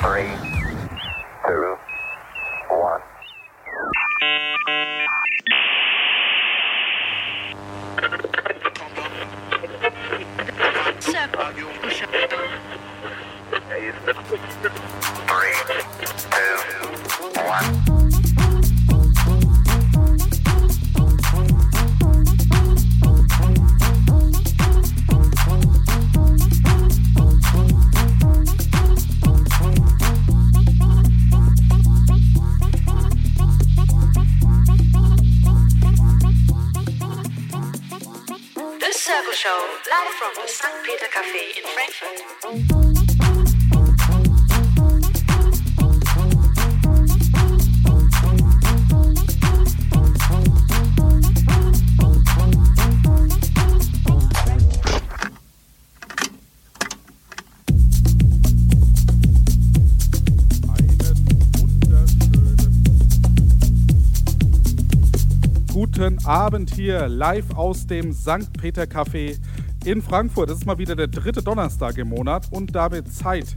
Three, Abend hier live aus dem St. Peter Café in Frankfurt. Es ist mal wieder der dritte Donnerstag im Monat und damit Zeit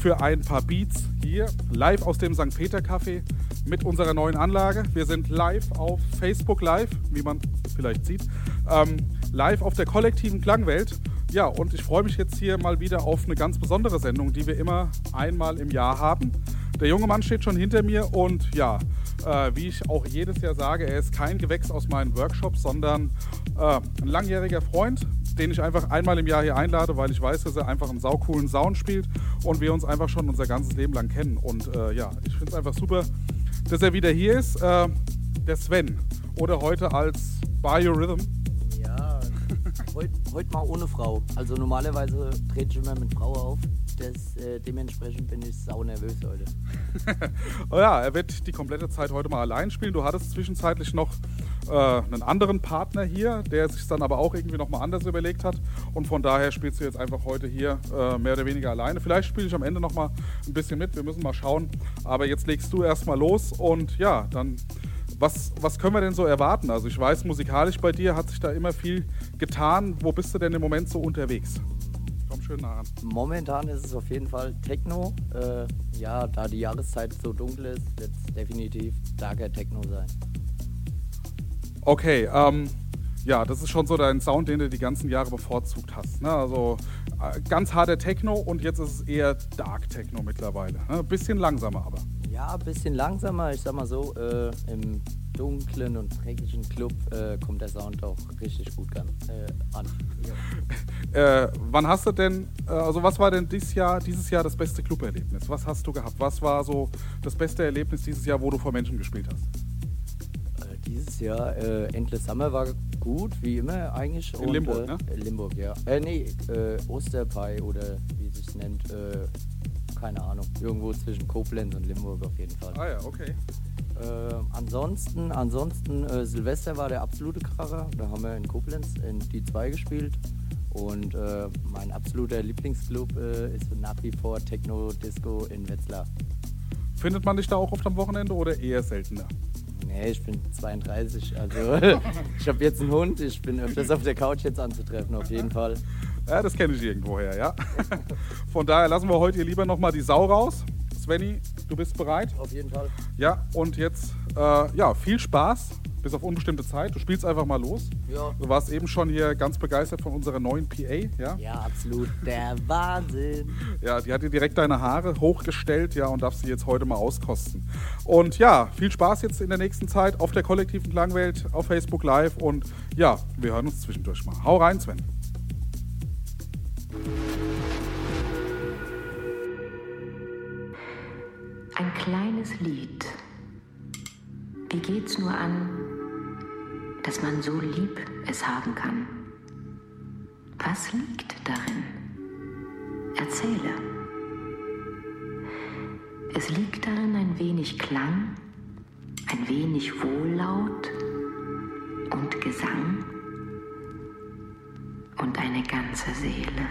für ein paar Beats hier live aus dem St. Peter Café mit unserer neuen Anlage. Wir sind live auf Facebook Live, wie man vielleicht sieht, ähm, live auf der kollektiven Klangwelt. Ja, und ich freue mich jetzt hier mal wieder auf eine ganz besondere Sendung, die wir immer einmal im Jahr haben. Der junge Mann steht schon hinter mir und ja, äh, wie ich auch jedes Jahr sage, er ist kein Gewächs aus meinen Workshops, sondern äh, ein langjähriger Freund, den ich einfach einmal im Jahr hier einlade, weil ich weiß, dass er einfach einen saucoolen Sound spielt und wir uns einfach schon unser ganzes Leben lang kennen. Und äh, ja, ich finde es einfach super, dass er wieder hier ist. Äh, der Sven oder heute als Biorhythm. Ja, heute heut mal ohne Frau. Also normalerweise trete ich immer mit Frau auf. Das, äh, dementsprechend bin ich sau nervös heute. Oh ja, er wird die komplette Zeit heute mal allein spielen. Du hattest zwischenzeitlich noch äh, einen anderen Partner hier, der sich dann aber auch irgendwie nochmal anders überlegt hat. Und von daher spielst du jetzt einfach heute hier äh, mehr oder weniger alleine. Vielleicht spiele ich am Ende nochmal ein bisschen mit. Wir müssen mal schauen. Aber jetzt legst du erstmal los und ja, dann. Was, was können wir denn so erwarten? Also ich weiß, musikalisch bei dir hat sich da immer viel getan. Wo bist du denn im Moment so unterwegs? Schön nah ran. Momentan ist es auf jeden Fall Techno. Äh, ja, da die Jahreszeit so dunkel ist, wird es definitiv darker Techno sein. Okay, ähm, ja, das ist schon so dein Sound, den du die ganzen Jahre bevorzugt hast. Ne? Also äh, ganz harter Techno und jetzt ist es eher Dark Techno mittlerweile. Ne? Bisschen langsamer aber. Ja, ein bisschen langsamer. Ich sag mal so, äh, im dunklen und dreckigen Club äh, kommt der Sound auch richtig gut an. Äh. Äh, wann hast du denn, äh, also was war denn dieses Jahr, dieses Jahr das beste Club-Erlebnis? Was hast du gehabt? Was war so das beste Erlebnis dieses Jahr, wo du vor Menschen gespielt hast? Äh, Dieses Jahr äh, Endless Summer war gut, wie immer eigentlich. In Limburg, äh, ne? äh, Limburg, ja. Äh, nee, äh, Osterpie oder wie es sich nennt. Äh, keine Ahnung. Irgendwo zwischen Koblenz und Limburg auf jeden Fall. Ah ja, okay. Äh, ansonsten, ansonsten äh, Silvester war der absolute Kracher. Da haben wir in Koblenz in die 2 gespielt. Und äh, mein absoluter Lieblingsclub äh, ist nach wie vor Techno Disco in Wetzlar. Findet man dich da auch oft am Wochenende oder eher seltener? Nee, ich bin 32, also ich habe jetzt einen Hund, ich bin öfters auf der Couch jetzt anzutreffen, auf jeden Fall. Ja, das kenne ich irgendwoher, ja. Von daher lassen wir heute hier lieber nochmal die Sau raus. Svenny, du bist bereit? Auf jeden Fall. Ja, und jetzt, äh, ja, viel Spaß, bis auf unbestimmte Zeit. Du spielst einfach mal los. Ja. Du warst eben schon hier ganz begeistert von unserer neuen PA, ja? Ja, absolut. Der Wahnsinn. Ja, die hat dir direkt deine Haare hochgestellt, ja, und darf sie jetzt heute mal auskosten. Und ja, viel Spaß jetzt in der nächsten Zeit auf der kollektiven Klangwelt, auf Facebook Live und ja, wir hören uns zwischendurch mal. Hau rein, Sven. Kleines Lied. Wie geht's nur an, dass man so lieb es haben kann? Was liegt darin? Erzähle. Es liegt darin ein wenig Klang, ein wenig Wohllaut und Gesang und eine ganze Seele.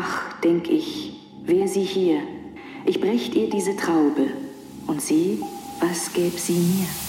Ach, denk ich, wär sie hier, ich brächt ihr diese Traube, und sie, was gäb sie mir?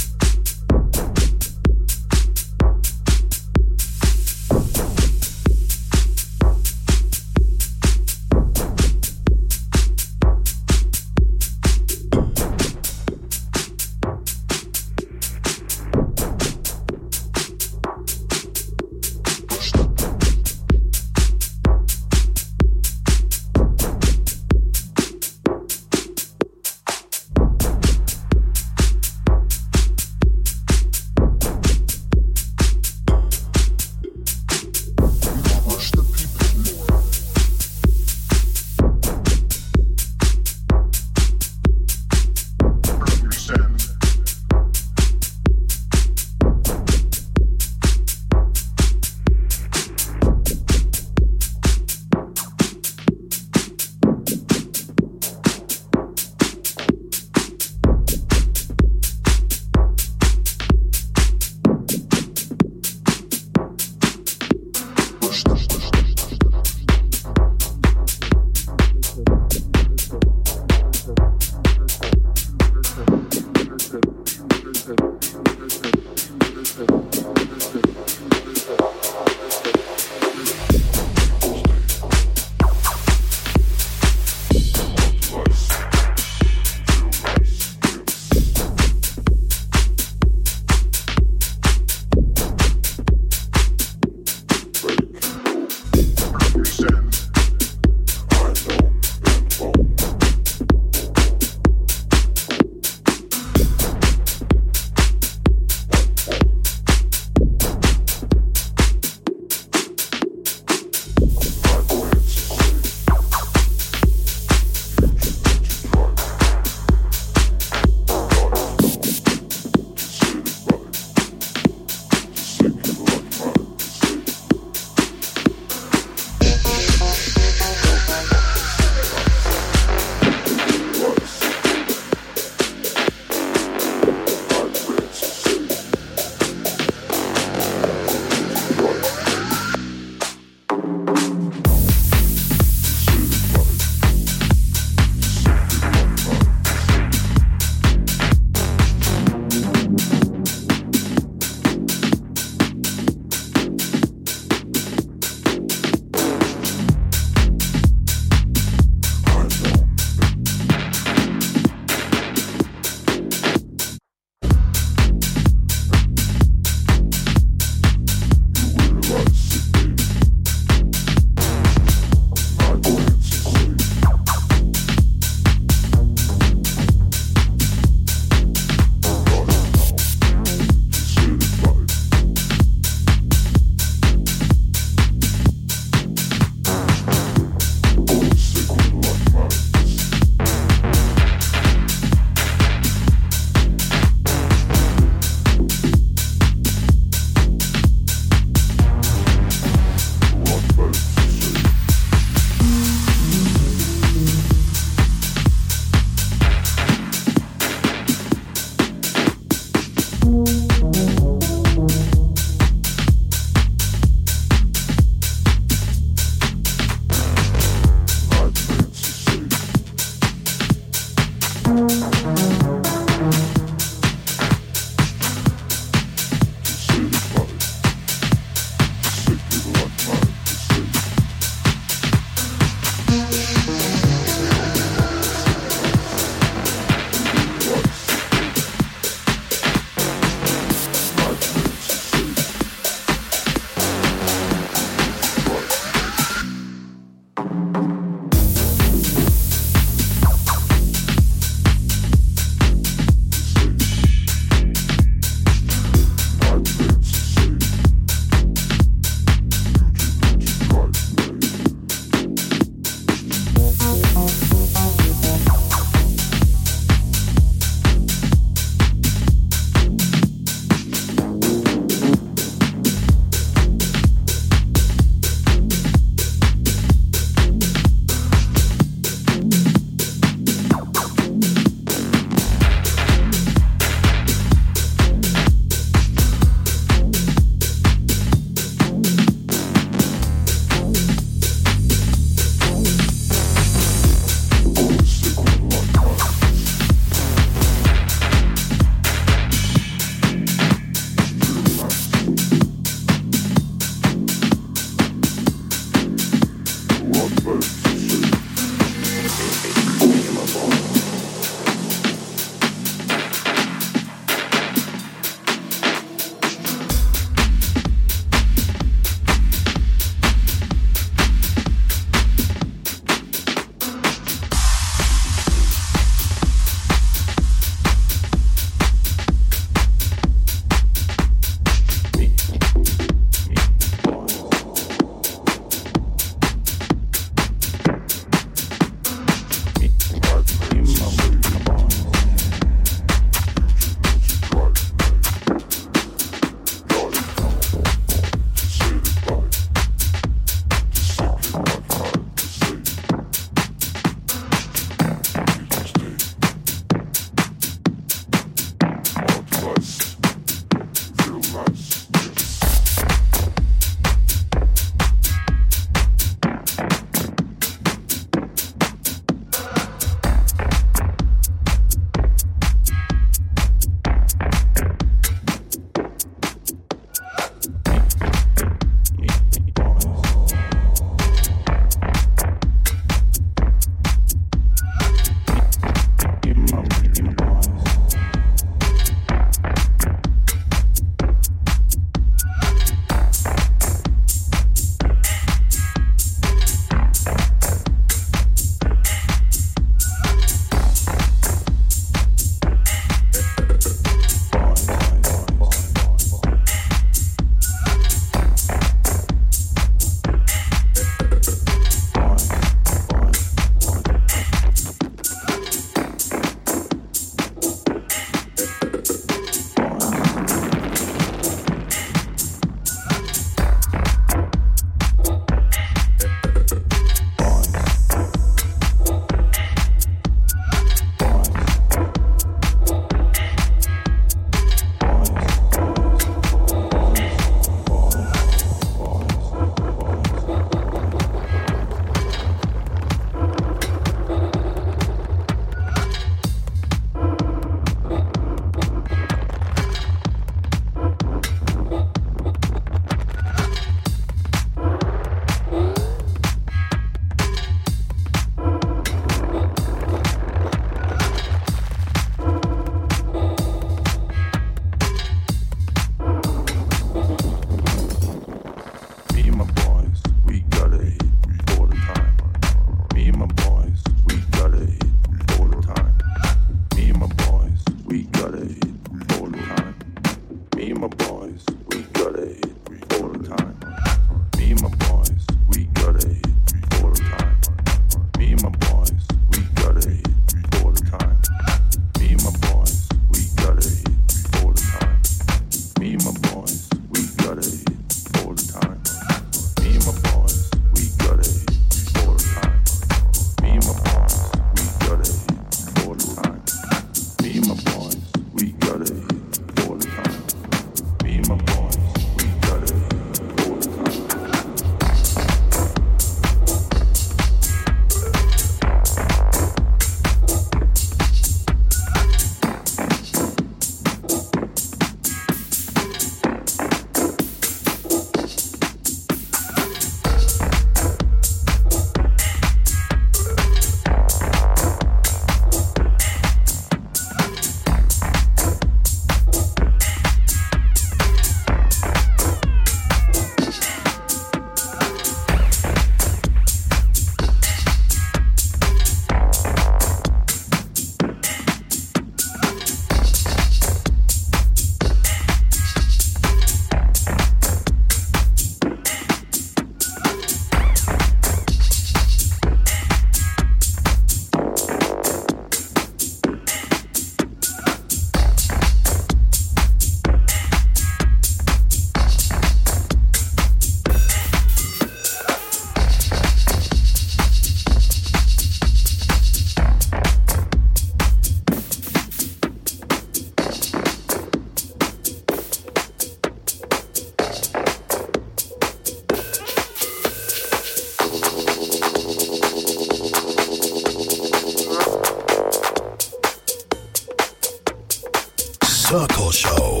Circle Show.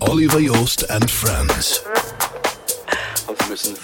Oliver Joost and friends. Wir müssen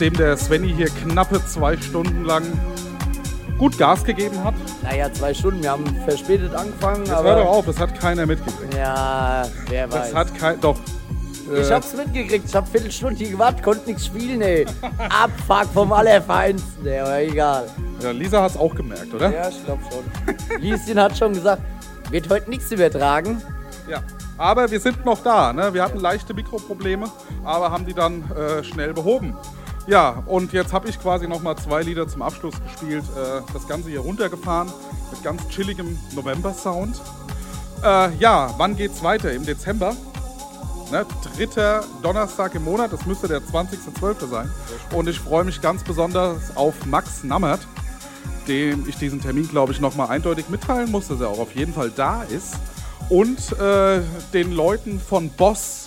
Nachdem der Svenny hier knappe zwei Stunden lang gut Gas gegeben hat. Naja, zwei Stunden. Wir haben verspätet angefangen, Jetzt aber. hör doch auf, das hat keiner mitgekriegt. Ja, wer weiß. Das hat kein. Doch. ich äh, hab's mitgekriegt. Ich hab Viertelstunde hier gewartet, konnte nichts spielen, ey. Abfuck vom Allerfeinsten, ey. Aber egal. ja, Lisa hat's auch gemerkt, oder? Ja, ich glaub schon. Lieschen hat schon gesagt, wird heute nichts übertragen. Ja. Aber wir sind noch da. Ne? Wir hatten leichte Mikroprobleme, aber haben die dann äh, schnell behoben. Ja, und jetzt habe ich quasi noch mal zwei Lieder zum Abschluss gespielt. Äh, das Ganze hier runtergefahren mit ganz chilligem November-Sound. Äh, ja, wann geht's weiter? Im Dezember. Ne? Dritter Donnerstag im Monat, das müsste der 20.12. sein. Und ich freue mich ganz besonders auf Max Nammert, dem ich diesen Termin, glaube ich, nochmal eindeutig mitteilen muss, dass er auch auf jeden Fall da ist. Und äh, den Leuten von Boss.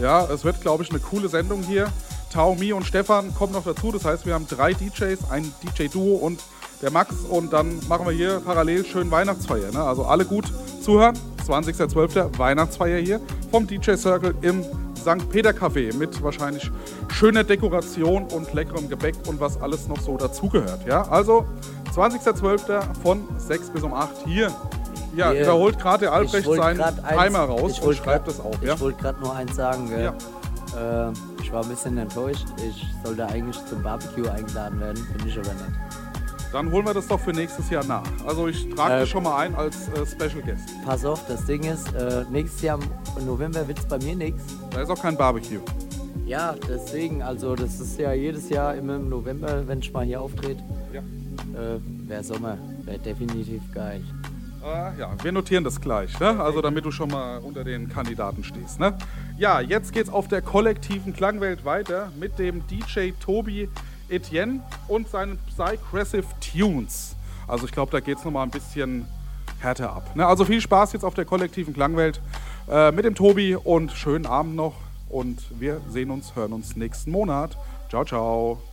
Ja, es wird, glaube ich, eine coole Sendung hier. Tao, Mi und Stefan kommen noch dazu. Das heißt, wir haben drei DJs, ein DJ-Duo und der Max. Und dann machen wir hier parallel schön Weihnachtsfeier. Ne? Also alle gut zuhören. 20.12. Weihnachtsfeier hier vom DJ Circle im St. Peter Café mit wahrscheinlich schöner Dekoration und leckerem Gebäck und was alles noch so dazugehört. Ja, also 20.12. von 6 bis um 8 hier. Ja, Hier. überholt gerade der Albrecht Ich seinen eins- Timer raus ich und wollte schreibt grad- das auf. Ich Ja? wollte gerade nur eins sagen. Gell? Äh, ich war ein bisschen enttäuscht. Ich sollte eigentlich zum Barbecue eingeladen werden, bin ich aber nicht. Dann holen wir das doch für nächstes Jahr nach. Also ich trage Äh, dich schon mal ein als äh, Special Guest. Pass auf, das Ding ist, äh, nächstes Jahr im November wird es bei mir nichts. Da ist auch kein Barbecue. Ja, deswegen, also das ist ja jedes Jahr immer im November, wenn ich mal hier auftrete. Ja. Äh, Wäre Sommer, wäre definitiv geil. Äh, ja, wir notieren das gleich, ne? Also damit du schon mal unter den Kandidaten stehst, ne? Ja, jetzt geht's auf der kollektiven Klangwelt weiter mit dem DJ Tobi Etienne und seinen Psygressive Tunes. Also ich glaube, da geht's noch mal ein bisschen härter ab. Ne? Also viel Spaß jetzt auf der kollektiven Klangwelt äh, mit dem Tobi und schönen Abend noch und wir sehen uns, hören uns nächsten Monat. Ciao, ciao.